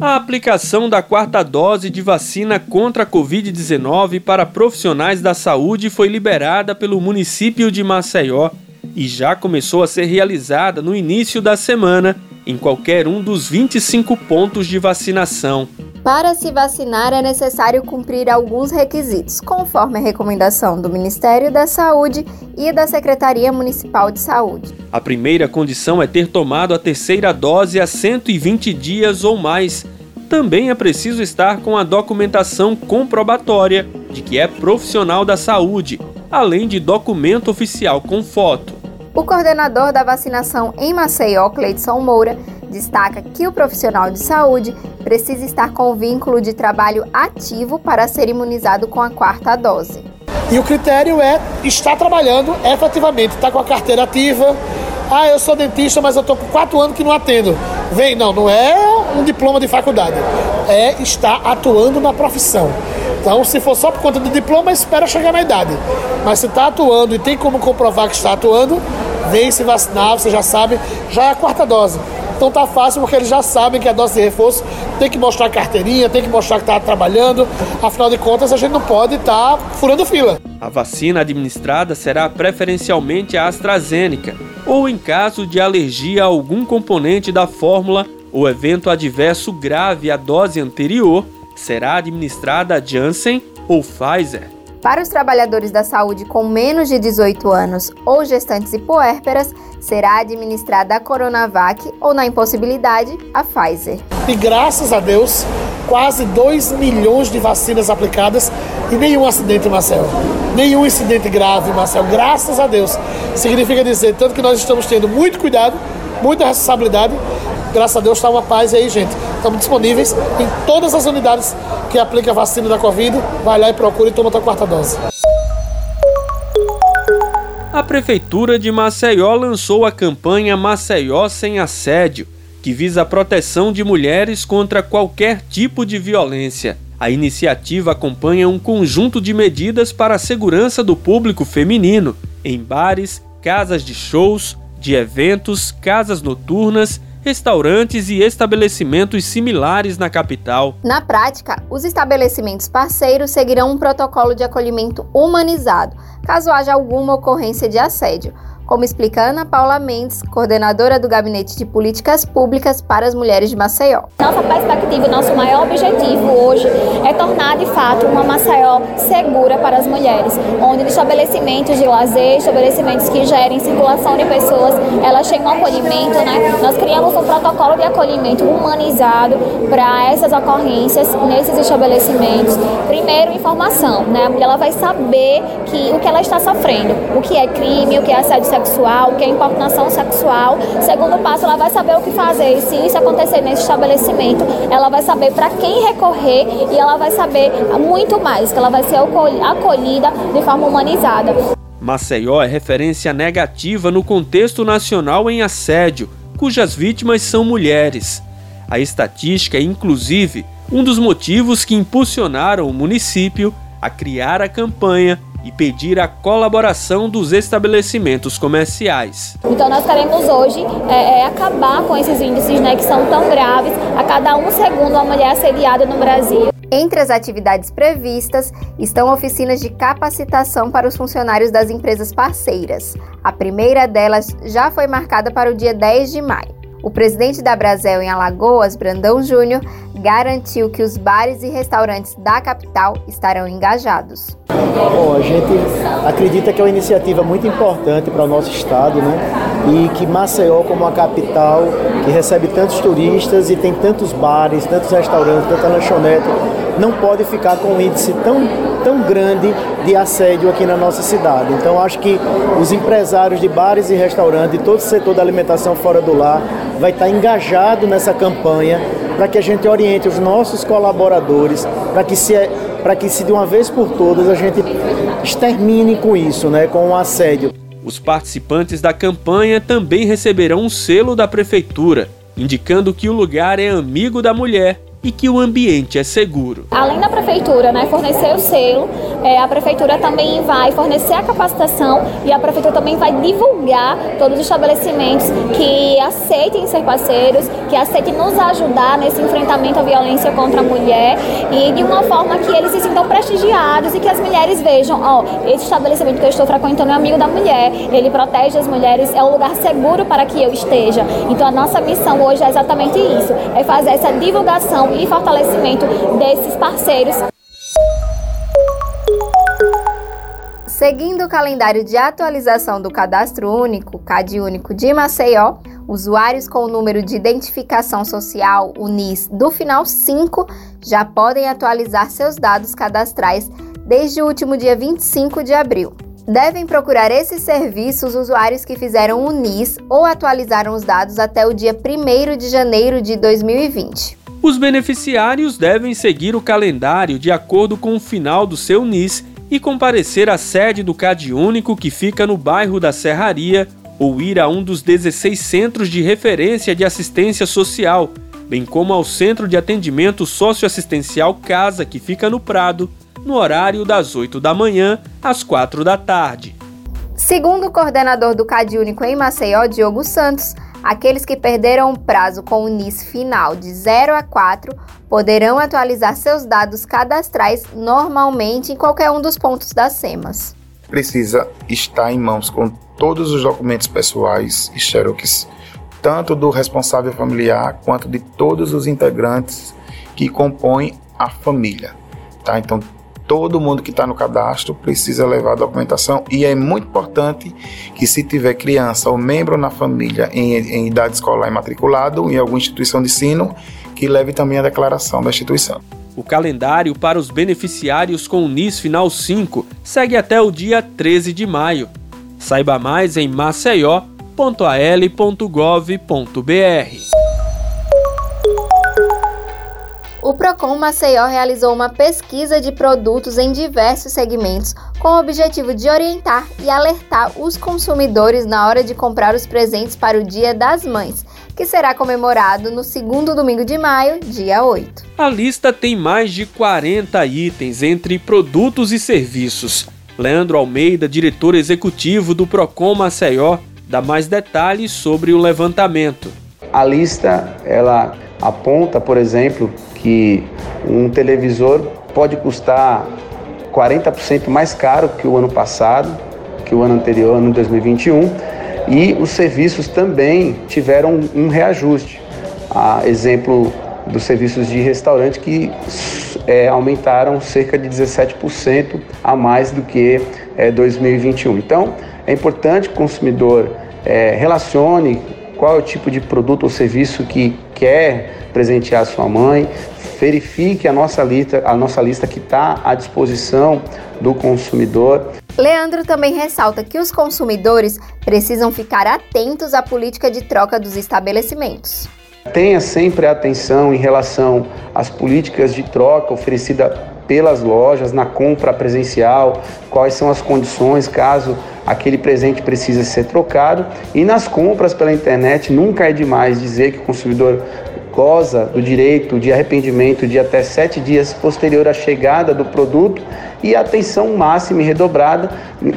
A aplicação da quarta dose de vacina contra a Covid-19 para profissionais da saúde foi liberada pelo município de Maceió e já começou a ser realizada no início da semana em qualquer um dos 25 pontos de vacinação. Para se vacinar é necessário cumprir alguns requisitos, conforme a recomendação do Ministério da Saúde e da Secretaria Municipal de Saúde. A primeira condição é ter tomado a terceira dose há 120 dias ou mais. Também é preciso estar com a documentação comprobatória de que é profissional da saúde, além de documento oficial com foto. O coordenador da vacinação em Maceió, Cleidson Moura, destaca que o profissional de saúde precisa estar com vínculo de trabalho ativo para ser imunizado com a quarta dose. E o critério é estar trabalhando efetivamente, estar com a carteira ativa. Ah, eu sou dentista, mas eu estou com quatro anos que não atendo. Vem, não, não é um diploma de faculdade, é estar atuando na profissão. Então, se for só por conta do diploma, espera chegar na idade. Mas se está atuando e tem como comprovar que está atuando, vem se vacinar, você já sabe, já é a quarta dose. Então tá fácil porque eles já sabem que a dose de reforço tem que mostrar carteirinha, tem que mostrar que está trabalhando. Afinal de contas, a gente não pode estar tá furando fila. A vacina administrada será preferencialmente a AstraZeneca, ou em caso de alergia a algum componente da fórmula ou evento adverso grave à dose anterior, será administrada a Janssen ou Pfizer. Para os trabalhadores da saúde com menos de 18 anos ou gestantes e puérperas, será administrada a Coronavac ou, na impossibilidade, a Pfizer. E graças a Deus, quase 2 milhões de vacinas aplicadas e nenhum acidente em Marcel. Nenhum incidente grave em Marcel, graças a Deus. Significa dizer, tanto que nós estamos tendo muito cuidado, muita responsabilidade. Graças a Deus está uma paz aí, gente. Estamos disponíveis em todas as unidades que aplica a vacina da Covid. Vai lá e procura e toma a quarta dose. A Prefeitura de Maceió lançou a campanha Maceió Sem Assédio, que visa a proteção de mulheres contra qualquer tipo de violência. A iniciativa acompanha um conjunto de medidas para a segurança do público feminino em bares, casas de shows, de eventos, casas noturnas restaurantes e estabelecimentos similares na capital. Na prática, os estabelecimentos parceiros seguirão um protocolo de acolhimento humanizado, caso haja alguma ocorrência de assédio como explica Ana Paula Mendes, coordenadora do Gabinete de Políticas Públicas para as Mulheres de Maceió. Nossa perspectiva nosso maior objetivo hoje é tornar de fato uma Maceió segura para as mulheres, onde estabelecimentos de lazer, estabelecimentos que gerem circulação de pessoas, elas têm um acolhimento, né? Nós criamos um protocolo de acolhimento humanizado para essas ocorrências nesses estabelecimentos. Primeiro, informação, né? A mulher ela vai saber que o que ela está sofrendo, o que é crime, o que é assédio sexual sexual, que é importunação sexual. Segundo passo, ela vai saber o que fazer. E se isso acontecer nesse estabelecimento, ela vai saber para quem recorrer e ela vai saber muito mais, que ela vai ser acolhida de forma humanizada. Maceió é referência negativa no contexto nacional em assédio, cujas vítimas são mulheres. A estatística é, inclusive, um dos motivos que impulsionaram o município a criar a campanha e pedir a colaboração dos estabelecimentos comerciais. Então nós queremos hoje é, é, acabar com esses índices né, que são tão graves. A cada um segundo uma mulher assediada no Brasil. Entre as atividades previstas estão oficinas de capacitação para os funcionários das empresas parceiras. A primeira delas já foi marcada para o dia 10 de maio. O presidente da Brasel em Alagoas, Brandão Júnior, garantiu que os bares e restaurantes da capital estarão engajados. Bom, a gente acredita que é uma iniciativa muito importante para o nosso estado, né? E que Maceió, como a capital que recebe tantos turistas e tem tantos bares, tantos restaurantes, tanta lanchonete, não pode ficar com um índice tão, tão grande de assédio aqui na nossa cidade. Então, acho que os empresários de bares e restaurantes, todo o setor da alimentação fora do lar, vai estar engajado nessa campanha para que a gente oriente os nossos colaboradores, para que se para que se de uma vez por todas a gente extermine com isso, né, com o assédio. Os participantes da campanha também receberão um selo da prefeitura, indicando que o lugar é amigo da mulher e que o ambiente é seguro. Além da prefeitura né, fornecer o selo, é, a prefeitura também vai fornecer a capacitação e a prefeitura também vai divulgar todos os estabelecimentos que aceitem ser parceiros, que aceitem nos ajudar nesse enfrentamento à violência contra a mulher e de uma forma que eles se sintam prestigiados e que as mulheres vejam, ó, oh, esse estabelecimento que eu estou frequentando é amigo da mulher, ele protege as mulheres, é um lugar seguro para que eu esteja. Então a nossa missão hoje é exatamente isso, é fazer essa divulgação e fortalecimento desses parceiros. Seguindo o calendário de atualização do Cadastro Único, CAD Único de Maceió, usuários com o número de identificação social, o NIS, do final 5, já podem atualizar seus dados cadastrais desde o último dia 25 de abril. Devem procurar esses serviços usuários que fizeram o NIS ou atualizaram os dados até o dia 1 de janeiro de 2020. Os beneficiários devem seguir o calendário de acordo com o final do seu NIS e comparecer à sede do CAD Único que fica no bairro da Serraria ou ir a um dos 16 centros de referência de assistência social, bem como ao Centro de Atendimento Socioassistencial Casa, que fica no Prado, no horário das 8 da manhã às 4 da tarde. Segundo o coordenador do CAD Único em Maceió, Diogo Santos, aqueles que perderam o prazo com o NIS final de 0 a 4 poderão atualizar seus dados cadastrais normalmente em qualquer um dos pontos das SEMAS. Precisa estar em mãos com todos os documentos pessoais e xerox, tanto do responsável familiar quanto de todos os integrantes que compõem a família. Tá? Então, todo mundo que está no cadastro precisa levar a documentação e é muito importante que se tiver criança ou membro na família em, em idade escolar imatriculado em alguma instituição de ensino, que leve também a declaração da instituição. O calendário para os beneficiários com o NIS Final 5 segue até o dia 13 de maio. Saiba mais em maceió.al.gov.br. O Procon Maceió realizou uma pesquisa de produtos em diversos segmentos com o objetivo de orientar e alertar os consumidores na hora de comprar os presentes para o Dia das Mães, que será comemorado no segundo domingo de maio, dia 8. A lista tem mais de 40 itens entre produtos e serviços. Leandro Almeida, diretor executivo do Procon Maceió, dá mais detalhes sobre o levantamento. A lista ela aponta, por exemplo, que um televisor pode custar 40% mais caro que o ano passado, que o ano anterior, ano 2021, e os serviços também tiveram um reajuste. A exemplo dos serviços de restaurante que é, aumentaram cerca de 17% a mais do que é, 2021. Então, é importante que o consumidor é, relacione qual é o tipo de produto ou serviço que quer presentear sua mãe, verifique a nossa lista, a nossa lista que está à disposição do consumidor. Leandro também ressalta que os consumidores precisam ficar atentos à política de troca dos estabelecimentos. Tenha sempre atenção em relação às políticas de troca oferecida pelas lojas na compra presencial, quais são as condições caso aquele presente precise ser trocado e nas compras pela internet nunca é demais dizer que o consumidor goza do direito de arrependimento de até sete dias posterior à chegada do produto e atenção máxima e redobrada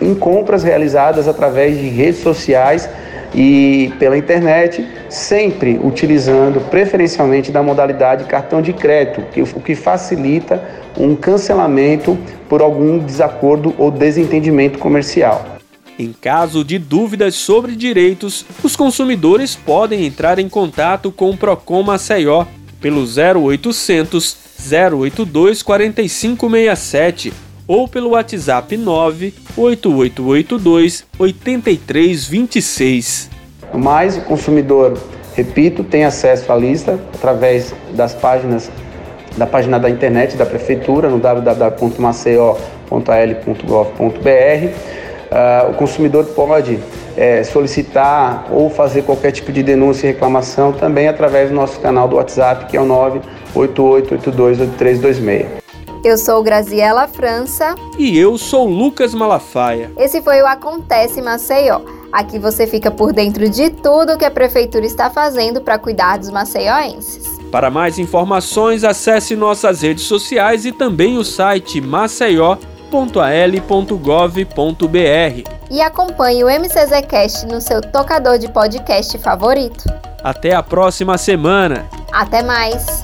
em compras realizadas através de redes sociais e pela internet, sempre utilizando preferencialmente da modalidade cartão de crédito, o que facilita um cancelamento por algum desacordo ou desentendimento comercial. Em caso de dúvidas sobre direitos, os consumidores podem entrar em contato com o Procon Maceió pelo 0800 082 4567 ou pelo WhatsApp 98882 8326. Mas o consumidor, repito, tem acesso à lista através das páginas da página da internet da prefeitura no www.maceió.al.gov.br uh, o consumidor pode é, solicitar ou fazer qualquer tipo de denúncia e reclamação também através do nosso canal do WhatsApp, que é o 988828326. Eu sou Graziela França. E eu sou Lucas Malafaia. Esse foi o Acontece Maceió. Aqui você fica por dentro de tudo que a prefeitura está fazendo para cuidar dos maceioenses. Para mais informações, acesse nossas redes sociais e também o site maceió.al.gov.br. E acompanhe o MCZcast no seu tocador de podcast favorito. Até a próxima semana. Até mais.